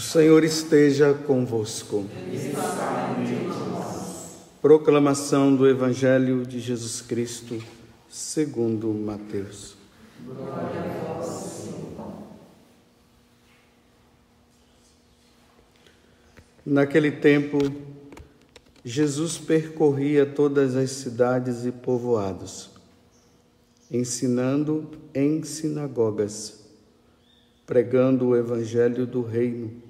O Senhor esteja convosco. Proclamação do Evangelho de Jesus Cristo, segundo Mateus. Naquele tempo, Jesus percorria todas as cidades e povoados, ensinando em sinagogas pregando o evangelho do reino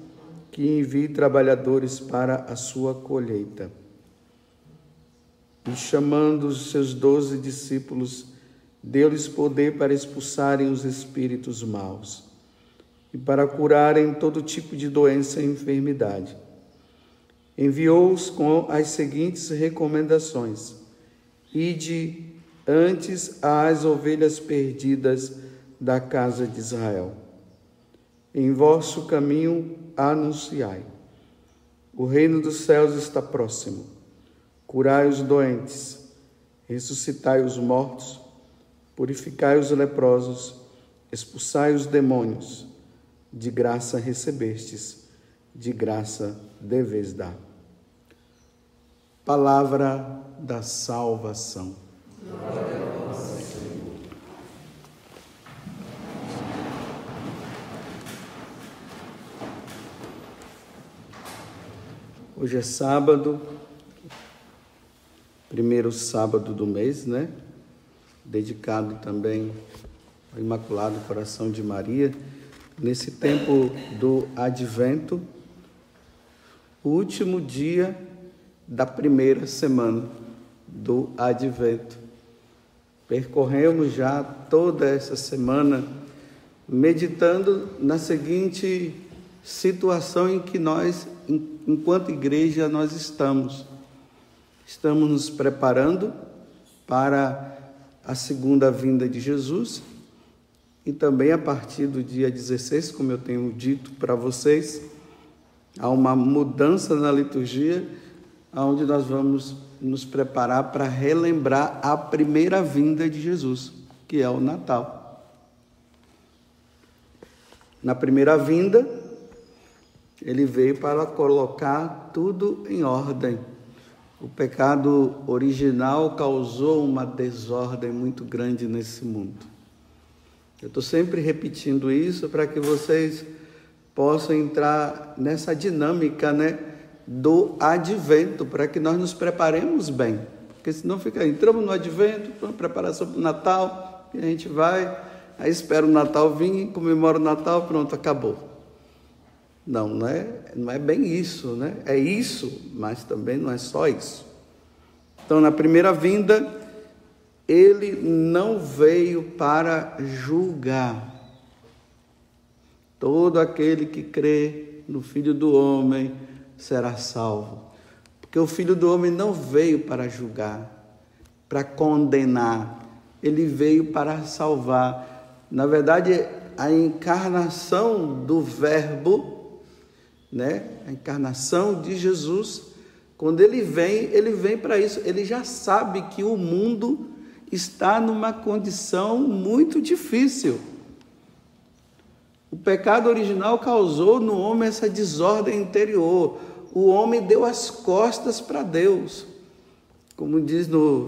que envie trabalhadores para a sua colheita. E chamando os seus doze discípulos, deu-lhes poder para expulsarem os espíritos maus e para curarem todo tipo de doença e enfermidade. Enviou-os com as seguintes recomendações: Ide antes às ovelhas perdidas da casa de Israel. Em vosso caminho anunciai. O reino dos céus está próximo. Curai os doentes, ressuscitai os mortos, purificai os leprosos, expulsai os demônios. De graça recebestes, de graça deveis dar. Palavra da salvação. Glória Hoje é sábado, primeiro sábado do mês, né? Dedicado também ao Imaculado Coração de Maria. Nesse tempo do Advento, o último dia da primeira semana do Advento. Percorremos já toda essa semana meditando na seguinte situação em que nós enquanto igreja, nós estamos. Estamos nos preparando para a segunda vinda de Jesus e também a partir do dia 16, como eu tenho dito para vocês, há uma mudança na liturgia, onde nós vamos nos preparar para relembrar a primeira vinda de Jesus, que é o Natal. Na primeira vinda, ele veio para colocar tudo em ordem. O pecado original causou uma desordem muito grande nesse mundo. Eu estou sempre repetindo isso para que vocês possam entrar nessa dinâmica, né, do advento, para que nós nos preparemos bem. Porque senão fica, entramos no advento, preparação para o Natal, e a gente vai, aí espera o Natal vir, comemora o Natal, pronto, acabou. Não, não é, não é bem isso, né? É isso, mas também não é só isso. Então, na primeira vinda, ele não veio para julgar. Todo aquele que crê no Filho do Homem será salvo. Porque o Filho do Homem não veio para julgar, para condenar, ele veio para salvar. Na verdade, a encarnação do Verbo né? A encarnação de Jesus, quando ele vem, ele vem para isso. Ele já sabe que o mundo está numa condição muito difícil. O pecado original causou no homem essa desordem interior. O homem deu as costas para Deus. Como diz no,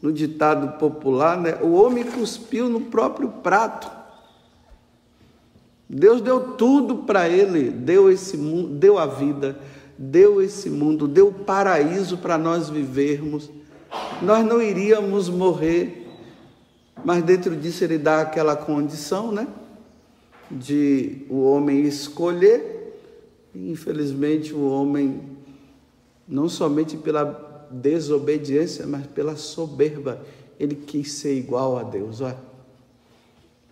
no ditado popular, né? o homem cuspiu no próprio prato. Deus deu tudo para ele, deu esse mundo, deu a vida, deu esse mundo, deu o paraíso para nós vivermos. Nós não iríamos morrer, mas dentro disso ele dá aquela condição, né? De o homem escolher. Infelizmente o homem não somente pela desobediência, mas pela soberba, ele quis ser igual a Deus. Olha,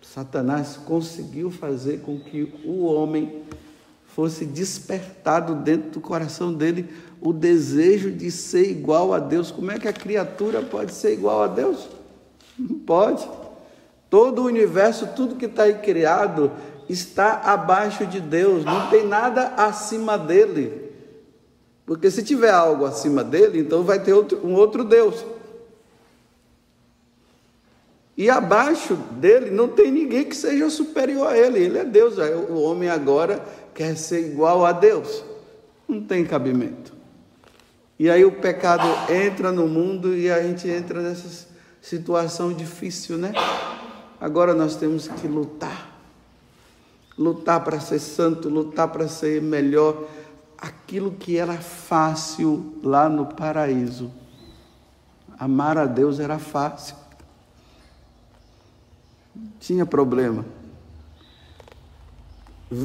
Satanás conseguiu fazer com que o homem fosse despertado dentro do coração dele o desejo de ser igual a Deus. Como é que a criatura pode ser igual a Deus? Não pode. Todo o universo, tudo que está aí criado, está abaixo de Deus, não tem nada acima dele. Porque se tiver algo acima dele, então vai ter outro, um outro Deus. E abaixo dele não tem ninguém que seja superior a ele. Ele é Deus. O homem agora quer ser igual a Deus. Não tem cabimento. E aí o pecado entra no mundo e a gente entra nessa situação difícil, né? Agora nós temos que lutar. Lutar para ser santo, lutar para ser melhor. Aquilo que era fácil lá no paraíso. Amar a Deus era fácil tinha problema.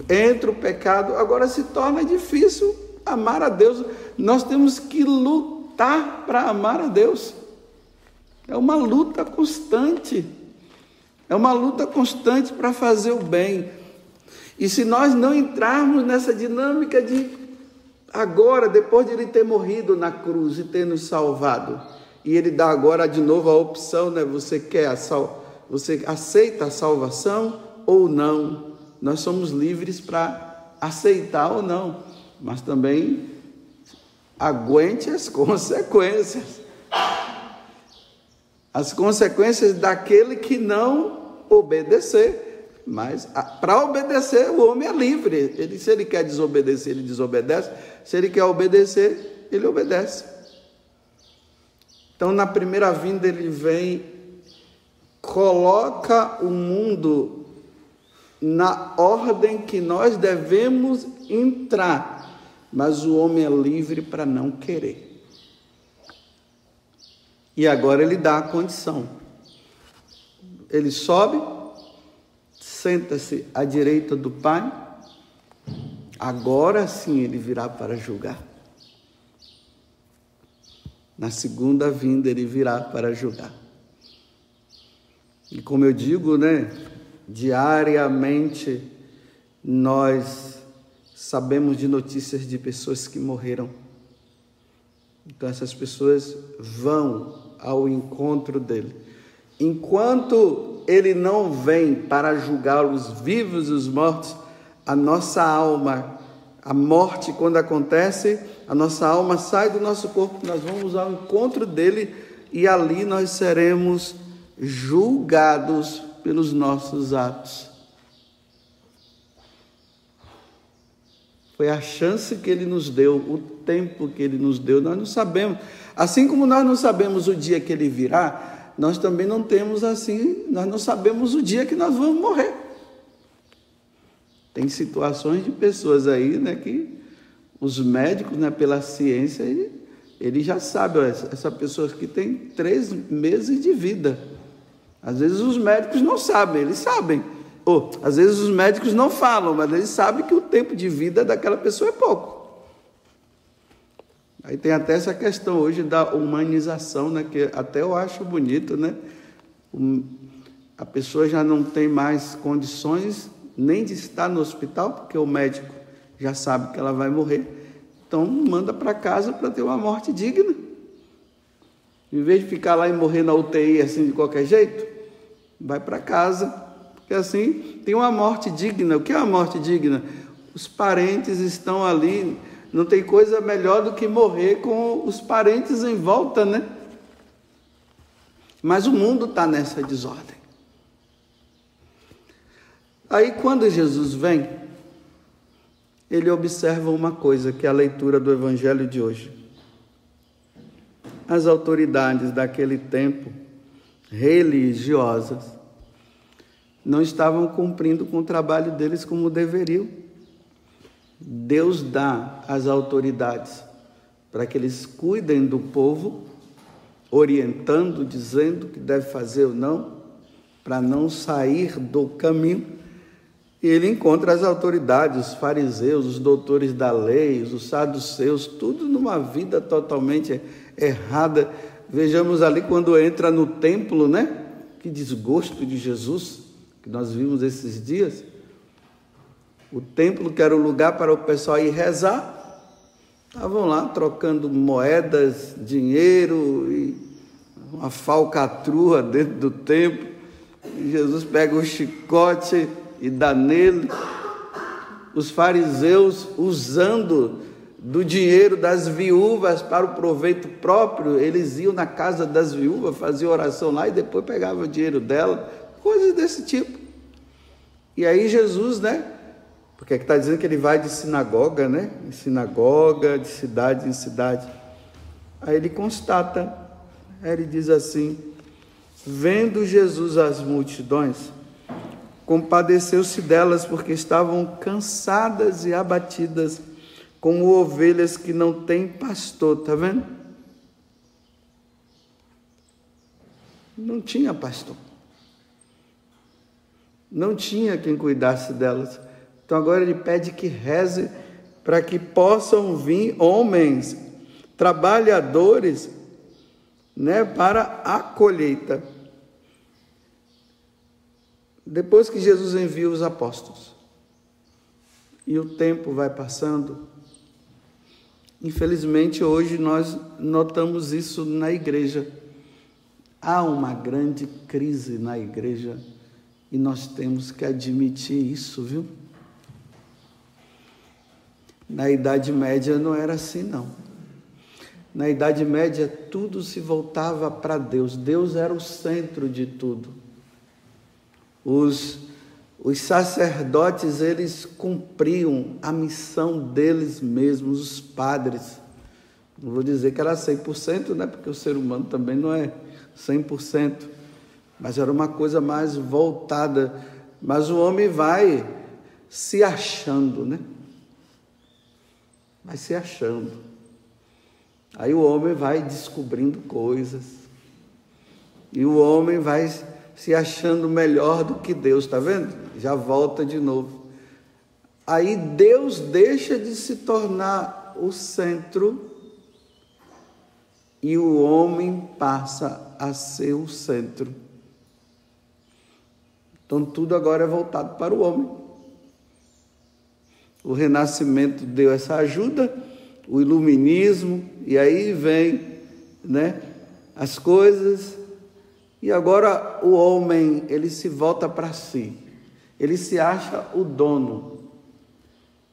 Entra o pecado, agora se torna difícil amar a Deus. Nós temos que lutar para amar a Deus. É uma luta constante. É uma luta constante para fazer o bem. E se nós não entrarmos nessa dinâmica de agora, depois de ele ter morrido na cruz e ter nos salvado, e ele dá agora de novo a opção, né? Você quer a salvação você aceita a salvação ou não? Nós somos livres para aceitar ou não, mas também aguente as consequências. As consequências daquele que não obedecer. Mas para obedecer, o homem é livre. Ele, se ele quer desobedecer, ele desobedece. Se ele quer obedecer, ele obedece. Então, na primeira vinda, ele vem coloca o mundo na ordem que nós devemos entrar, mas o homem é livre para não querer. E agora ele dá a condição. Ele sobe, senta-se à direita do Pai, agora sim ele virá para julgar. Na segunda vinda ele virá para julgar. E como eu digo, né, diariamente nós sabemos de notícias de pessoas que morreram. Então essas pessoas vão ao encontro dele. Enquanto ele não vem para julgar os vivos e os mortos, a nossa alma, a morte quando acontece, a nossa alma sai do nosso corpo, nós vamos ao encontro dele e ali nós seremos julgados pelos nossos atos. Foi a chance que ele nos deu, o tempo que ele nos deu, nós não sabemos. Assim como nós não sabemos o dia que ele virá, nós também não temos assim, nós não sabemos o dia que nós vamos morrer. Tem situações de pessoas aí, né, que os médicos, né, pela ciência, ele, ele já sabe, ó, essa pessoa que tem três meses de vida. Às vezes os médicos não sabem, eles sabem. Ou às vezes os médicos não falam, mas eles sabem que o tempo de vida daquela pessoa é pouco. Aí tem até essa questão hoje da humanização, né, que até eu acho bonito, né? A pessoa já não tem mais condições nem de estar no hospital, porque o médico já sabe que ela vai morrer. Então manda para casa para ter uma morte digna. Em vez de ficar lá e morrer na UTI assim de qualquer jeito, vai para casa, porque assim tem uma morte digna. O que é uma morte digna? Os parentes estão ali, não tem coisa melhor do que morrer com os parentes em volta, né? Mas o mundo está nessa desordem. Aí quando Jesus vem, ele observa uma coisa, que é a leitura do Evangelho de hoje as autoridades daquele tempo, religiosas, não estavam cumprindo com o trabalho deles como deveriam. Deus dá as autoridades para que eles cuidem do povo, orientando, dizendo o que deve fazer ou não, para não sair do caminho. E ele encontra as autoridades, os fariseus, os doutores da lei, os saduceus, tudo numa vida totalmente errada. Vejamos ali quando entra no templo, né? Que desgosto de Jesus que nós vimos esses dias. O templo, que era o lugar para o pessoal ir rezar, estavam lá trocando moedas, dinheiro e uma falcatrua dentro do templo. E Jesus pega o chicote e dá nele. Os fariseus usando do dinheiro das viúvas para o proveito próprio, eles iam na casa das viúvas, faziam oração lá e depois pegavam o dinheiro dela, coisas desse tipo. E aí Jesus, né? Porque é que está dizendo que ele vai de sinagoga, né? Em sinagoga, de cidade em cidade. Aí ele constata, aí ele diz assim: vendo Jesus as multidões, compadeceu-se delas porque estavam cansadas e abatidas como ovelhas que não têm pastor, tá vendo? Não tinha pastor. Não tinha quem cuidasse delas. Então agora ele pede que reze para que possam vir homens, trabalhadores, né, para a colheita. Depois que Jesus envia os apóstolos, e o tempo vai passando, Infelizmente, hoje nós notamos isso na igreja. Há uma grande crise na igreja e nós temos que admitir isso, viu? Na Idade Média não era assim, não. Na Idade Média tudo se voltava para Deus, Deus era o centro de tudo. Os os sacerdotes, eles cumpriam a missão deles mesmos, os padres. Não vou dizer que era 100%, né? porque o ser humano também não é 100%, mas era uma coisa mais voltada. Mas o homem vai se achando, né? Vai se achando. Aí o homem vai descobrindo coisas. E o homem vai se achando melhor do que Deus, está vendo? Já volta de novo. Aí Deus deixa de se tornar o centro e o homem passa a ser o centro. Então tudo agora é voltado para o homem. O renascimento deu essa ajuda, o iluminismo, e aí vem, né, as coisas e agora o homem, ele se volta para si. Ele se acha o dono.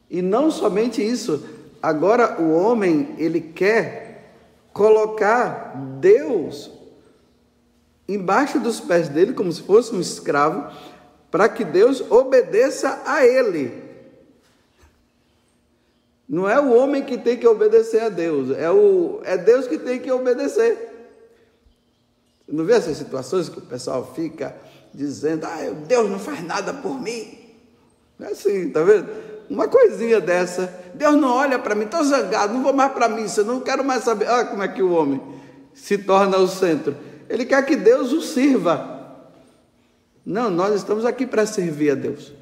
E não somente isso, agora o homem, ele quer colocar Deus embaixo dos pés dele como se fosse um escravo, para que Deus obedeça a ele. Não é o homem que tem que obedecer a Deus, é, o, é Deus que tem que obedecer. Não vê essas situações que o pessoal fica dizendo, ah, Deus não faz nada por mim. Não é assim, tá vendo? Uma coisinha dessa, Deus não olha para mim, estou zangado, não vou mais para mim, eu não quero mais saber. Olha como é que o homem se torna o centro. Ele quer que Deus o sirva. Não, nós estamos aqui para servir a Deus.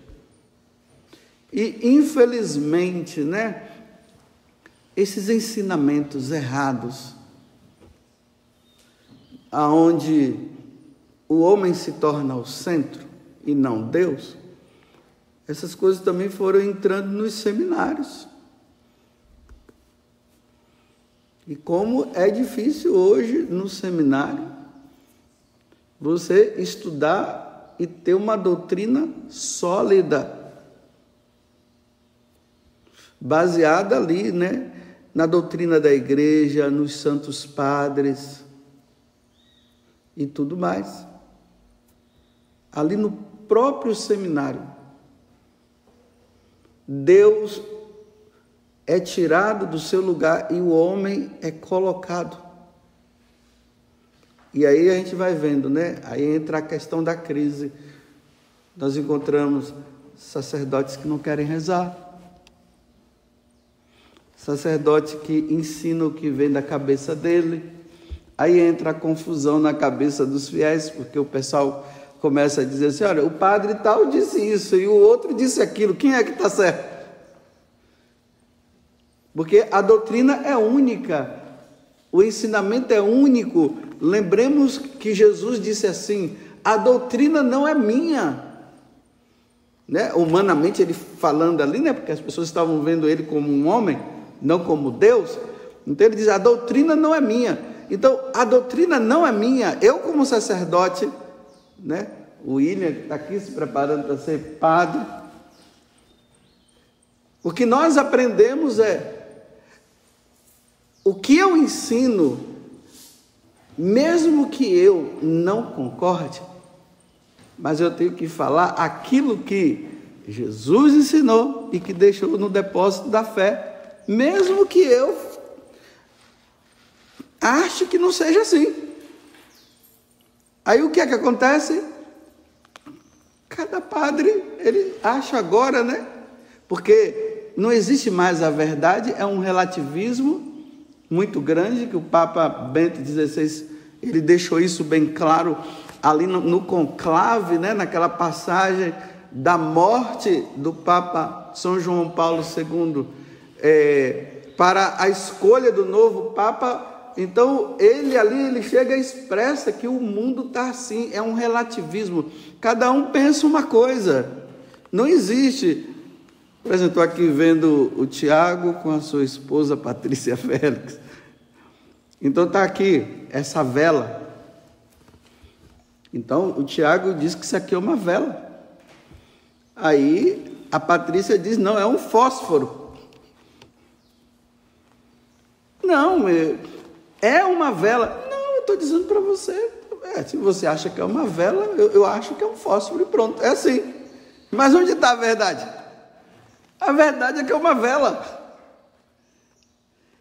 E infelizmente, né, esses ensinamentos errados aonde o homem se torna o centro e não Deus, essas coisas também foram entrando nos seminários. E como é difícil hoje no seminário você estudar e ter uma doutrina sólida, baseada ali, né, na doutrina da igreja, nos santos padres, e tudo mais. Ali no próprio seminário, Deus é tirado do seu lugar e o homem é colocado. E aí a gente vai vendo, né? Aí entra a questão da crise. Nós encontramos sacerdotes que não querem rezar, sacerdote que ensina o que vem da cabeça dele, Aí entra a confusão na cabeça dos fiéis, porque o pessoal começa a dizer assim: olha, o padre tal disse isso e o outro disse aquilo, quem é que está certo? Porque a doutrina é única, o ensinamento é único. Lembremos que Jesus disse assim: a doutrina não é minha, né? humanamente ele falando ali, né? porque as pessoas estavam vendo ele como um homem, não como Deus. Então ele diz: a doutrina não é minha. Então a doutrina não é minha. Eu, como sacerdote, né? o William está aqui se preparando para ser padre. O que nós aprendemos é o que eu ensino, mesmo que eu não concorde, mas eu tenho que falar aquilo que Jesus ensinou e que deixou no depósito da fé, mesmo que eu ache que não seja assim. Aí o que é que acontece? Cada padre, ele acha agora, né? Porque não existe mais a verdade, é um relativismo muito grande que o Papa Bento XVI ele deixou isso bem claro ali no, no conclave, né, naquela passagem da morte do Papa São João Paulo II é, para a escolha do novo Papa. Então ele ali ele chega e expressa que o mundo está assim, é um relativismo. Cada um pensa uma coisa. Não existe. Por exemplo, estou aqui vendo o Tiago com a sua esposa Patrícia Félix. Então está aqui essa vela então, o Tiago diz que isso aqui é uma vela. Aí a Patrícia diz: não, é um fósforo. Não, é, uma vela. Não, eu estou dizendo para você. É, se você acha que é uma vela, eu, eu acho que é um fósforo e pronto. É assim. Mas onde está a verdade? A verdade é que é uma vela.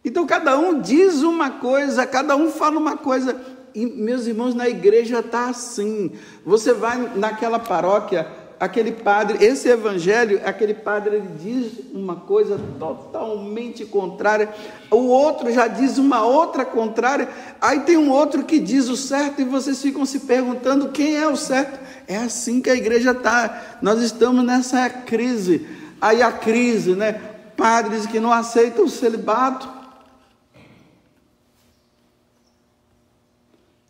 Então cada um diz uma coisa, cada um fala uma coisa. E, meus irmãos, na igreja está assim. Você vai naquela paróquia, aquele padre, esse evangelho, aquele padre ele diz uma coisa totalmente contrária, o outro já diz uma outra contrária, aí tem um outro que diz o certo e vocês ficam se perguntando quem é o certo. É assim que a igreja está. Nós estamos nessa crise. Aí a crise, né? Padres que não aceitam o celibato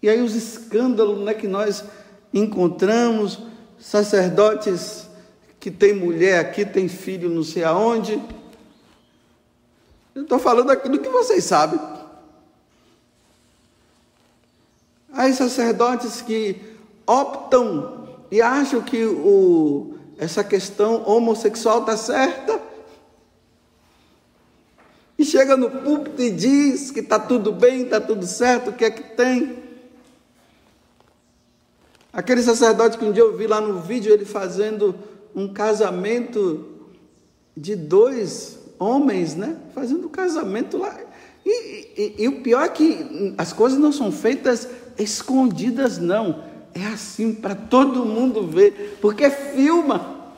E aí os escândalos né, que nós encontramos, sacerdotes que tem mulher aqui, tem filho não sei aonde. Eu estou falando aquilo que vocês sabem. Aí sacerdotes que optam e acham que o, essa questão homossexual está certa. E chega no púlpito e diz que está tudo bem, está tudo certo, o que é que tem? Aquele sacerdote que um dia eu vi lá no vídeo, ele fazendo um casamento de dois homens, né? Fazendo um casamento lá. E, e, e, o pior é que as coisas não são feitas escondidas, não. É assim para todo mundo ver, porque filma.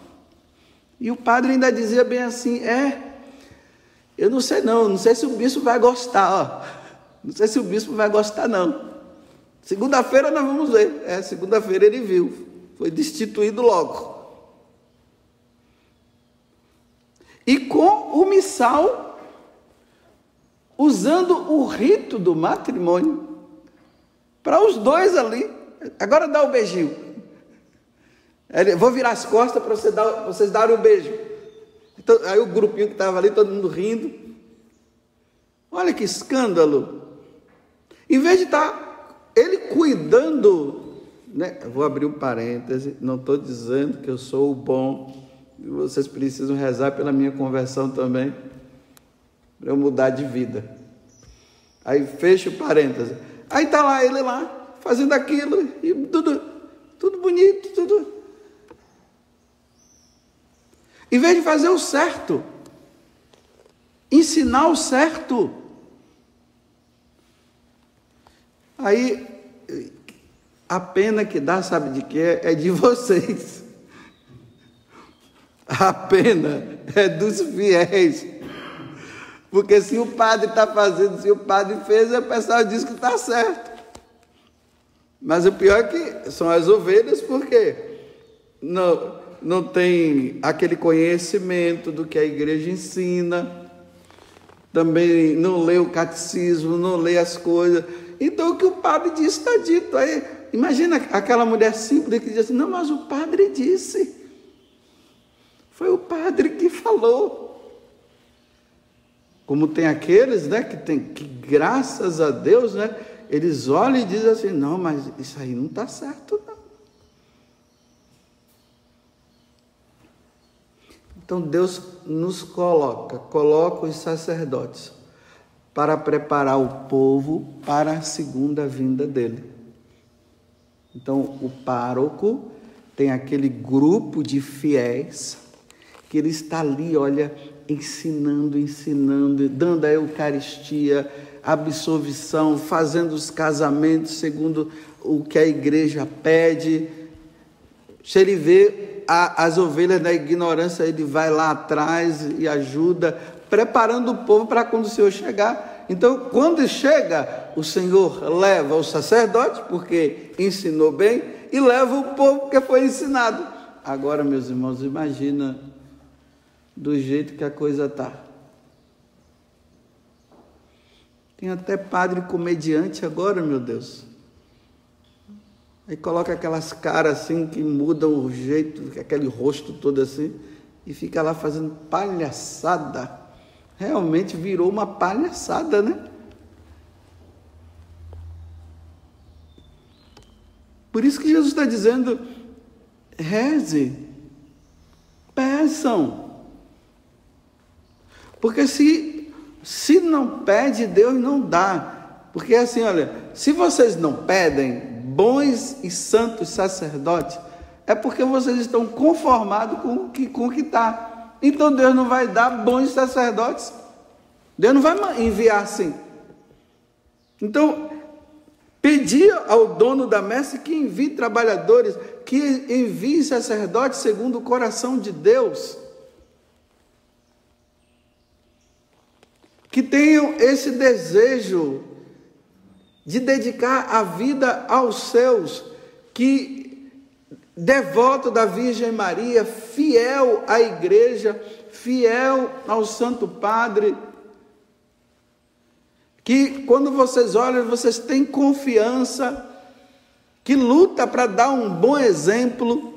E o padre ainda dizia bem assim: é, eu não sei não, não sei se o bispo vai gostar, ó. Não sei se o bispo vai gostar, não. Segunda-feira nós vamos ver. É, segunda-feira ele viu. Foi destituído logo. E com o missal, usando o rito do matrimônio, para os dois ali. Agora dá o beijinho. Vou virar as costas para você dar, vocês darem o um beijo. Então, aí o grupinho que estava ali, todo mundo rindo. Olha que escândalo. Em vez de estar tá ele cuidando, né? vou abrir um parêntese, não estou dizendo que eu sou o bom, vocês precisam rezar pela minha conversão também, para eu mudar de vida. Aí fecha o parêntese. Aí está lá ele lá, fazendo aquilo, e tudo, tudo bonito, tudo. Em vez de fazer o certo, ensinar o certo, Aí, a pena que dá, sabe de quê? É de vocês. A pena é dos fiéis. Porque se o padre está fazendo, se o padre fez, o pessoal diz que está certo. Mas o pior é que são as ovelhas, porque não, não tem aquele conhecimento do que a igreja ensina, também não lê o catecismo, não lê as coisas então o que o padre disse está dito. Aí, imagina aquela mulher simples que diz assim: não, mas o padre disse. Foi o padre que falou. Como tem aqueles, né, que tem que graças a Deus, né, eles olham e dizem assim: "Não, mas isso aí não está certo não". Então Deus nos coloca, coloca os sacerdotes para preparar o povo para a segunda vinda dele. Então o pároco tem aquele grupo de fiéis que ele está ali, olha, ensinando, ensinando, dando a Eucaristia, absolvição, fazendo os casamentos segundo o que a igreja pede. Se ele vê a, as ovelhas da ignorância, ele vai lá atrás e ajuda, preparando o povo para quando o Senhor chegar. Então, quando chega, o Senhor leva o sacerdote, porque ensinou bem, e leva o povo, porque foi ensinado. Agora, meus irmãos, imagina do jeito que a coisa está. Tem até padre comediante agora, meu Deus. Aí coloca aquelas caras assim que mudam o jeito, aquele rosto todo assim, e fica lá fazendo palhaçada. Realmente virou uma palhaçada, né? Por isso que Jesus está dizendo: reze, peçam. Porque se, se não pede, Deus não dá. Porque assim, olha, se vocês não pedem bons e santos sacerdotes, é porque vocês estão conformados com o que com está. Então Deus não vai dar bons sacerdotes. Deus não vai enviar assim. Então, pedir ao dono da messe que envie trabalhadores, que envie sacerdotes segundo o coração de Deus. que tenham esse desejo de dedicar a vida aos seus, que devoto da Virgem Maria, fiel à igreja, fiel ao Santo Padre, que quando vocês olham, vocês têm confiança, que luta para dar um bom exemplo.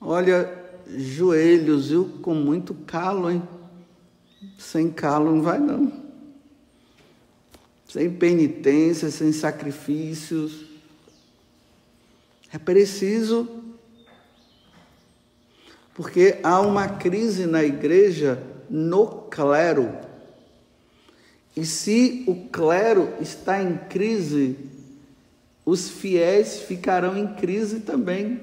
Olha, joelhos, viu, com muito calo, hein? Sem calo não vai não. Sem penitência, sem sacrifícios. É preciso. Porque há uma crise na igreja no clero. E se o clero está em crise, os fiéis ficarão em crise também.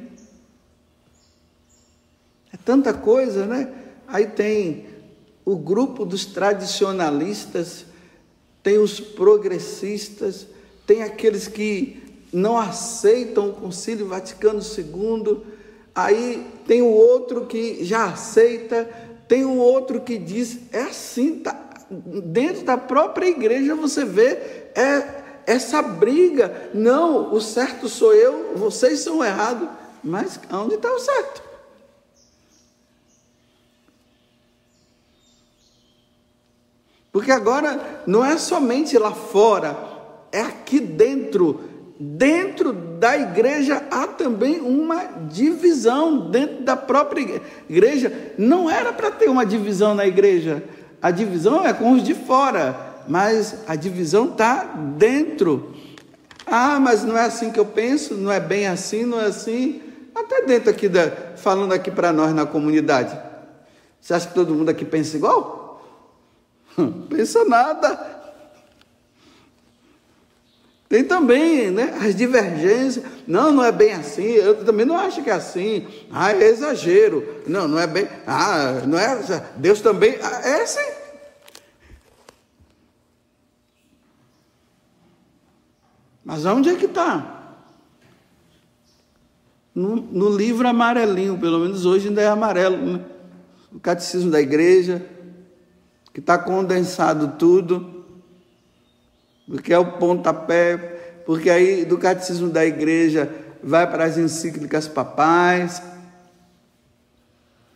É tanta coisa, né? Aí tem o grupo dos tradicionalistas, tem os progressistas, tem aqueles que não aceitam o Concílio Vaticano II, aí tem o outro que já aceita, tem o outro que diz, é assim, tá, dentro da própria igreja você vê é, essa briga, não, o certo sou eu, vocês são errados, mas onde está o certo? Porque agora não é somente lá fora, é aqui dentro. Dentro da igreja há também uma divisão, dentro da própria igreja. Não era para ter uma divisão na igreja, a divisão é com os de fora, mas a divisão está dentro. Ah, mas não é assim que eu penso, não é bem assim, não é assim. Até dentro aqui, da, falando aqui para nós na comunidade. Você acha que todo mundo aqui pensa igual? Pensa nada. Tem também né, as divergências. Não, não é bem assim. Eu também não acho que é assim. Ah, é exagero. Não, não é bem. Ah, não é. Deus também. Ah, é assim. Mas onde é que está? No, no, livro amarelinho, pelo menos hoje ainda é amarelo. Né? O catecismo da igreja, que está condensado tudo, porque é o pontapé, porque aí do catecismo da igreja vai para as encíclicas papais,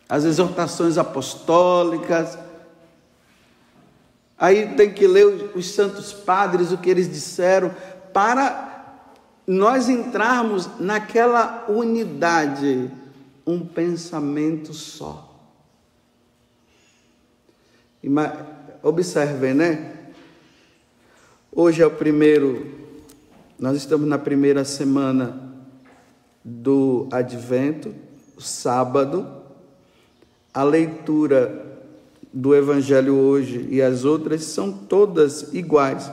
as exortações apostólicas, aí tem que ler os, os santos padres, o que eles disseram, para nós entrarmos naquela unidade um pensamento só. Observem, né? Hoje é o primeiro, nós estamos na primeira semana do Advento, sábado. A leitura do Evangelho hoje e as outras são todas iguais.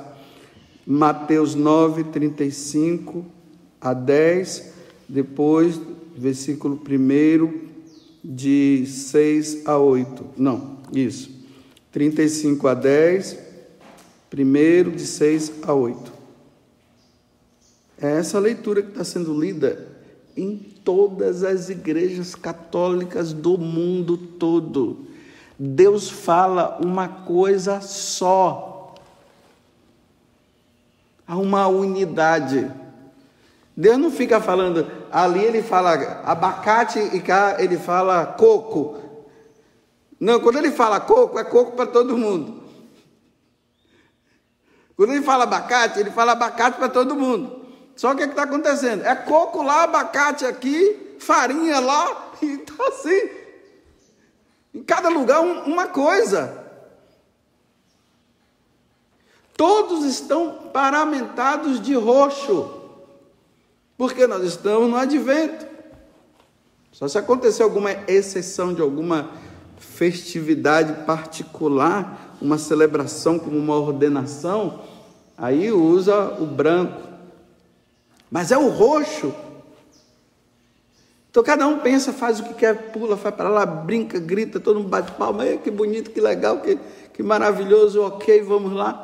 Mateus 9, 35 a 10, depois, versículo 1, de 6 a 8. Não, isso. 35 a 10, primeiro de 6 a 8. É essa leitura que está sendo lida em todas as igrejas católicas do mundo todo. Deus fala uma coisa só. Há uma unidade. Deus não fica falando, ali ele fala abacate e cá ele fala coco. Não, quando ele fala coco, é coco para todo mundo. Quando ele fala abacate, ele fala abacate para todo mundo. Só que o que está acontecendo? É coco lá, abacate aqui, farinha lá, e está assim. Em cada lugar um, uma coisa. Todos estão paramentados de roxo. Porque nós estamos no advento. Só se acontecer alguma exceção de alguma festividade particular, uma celebração como uma ordenação, aí usa o branco. Mas é o roxo. Então cada um pensa, faz o que quer, pula, vai para lá, brinca, grita, todo mundo bate palma, que bonito, que legal, que, que maravilhoso, ok, vamos lá.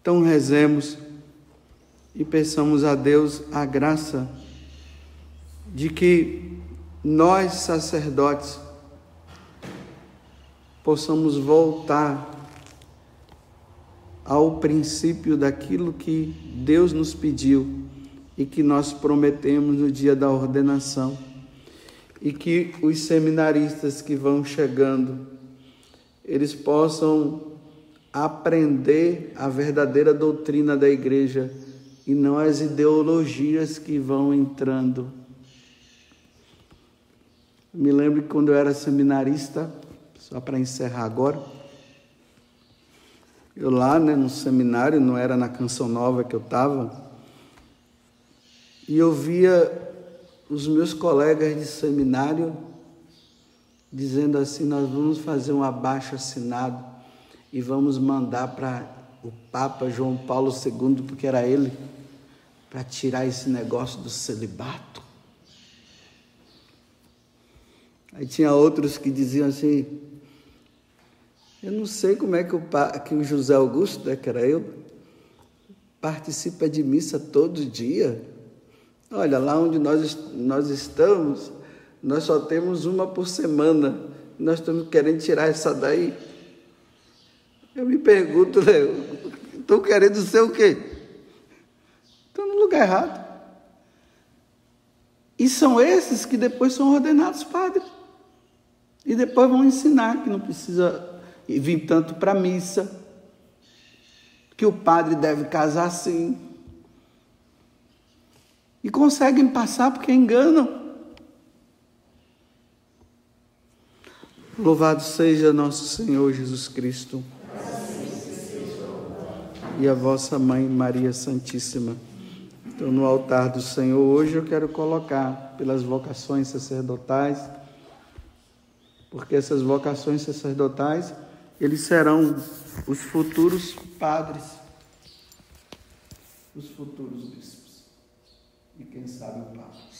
Então rezemos e peçamos a Deus a graça de que nós, sacerdotes, possamos voltar ao princípio daquilo que Deus nos pediu e que nós prometemos no dia da ordenação. E que os seminaristas que vão chegando, eles possam aprender a verdadeira doutrina da igreja e não as ideologias que vão entrando. Me lembro que quando eu era seminarista, só para encerrar agora, eu lá né, no seminário, não era na Canção Nova que eu estava, e eu via os meus colegas de seminário dizendo assim: nós vamos fazer um abaixo assinado e vamos mandar para o Papa João Paulo II, porque era ele para tirar esse negócio do celibato. Aí tinha outros que diziam assim: eu não sei como é que o, que o José Augusto, né, que era eu, participa de missa todo dia. Olha, lá onde nós, nós estamos, nós só temos uma por semana. Nós estamos querendo tirar essa daí. Eu me pergunto, né, estou querendo ser o quê? Estão no lugar errado. E são esses que depois são ordenados padres. E depois vão ensinar que não precisa vir tanto para a missa, que o padre deve casar assim. E conseguem passar porque enganam. Louvado seja nosso Senhor Jesus Cristo. E a vossa mãe Maria Santíssima. Então, no altar do Senhor, hoje eu quero colocar pelas vocações sacerdotais, porque essas vocações sacerdotais, eles serão os futuros padres, os futuros bispos e quem sabe o Papa.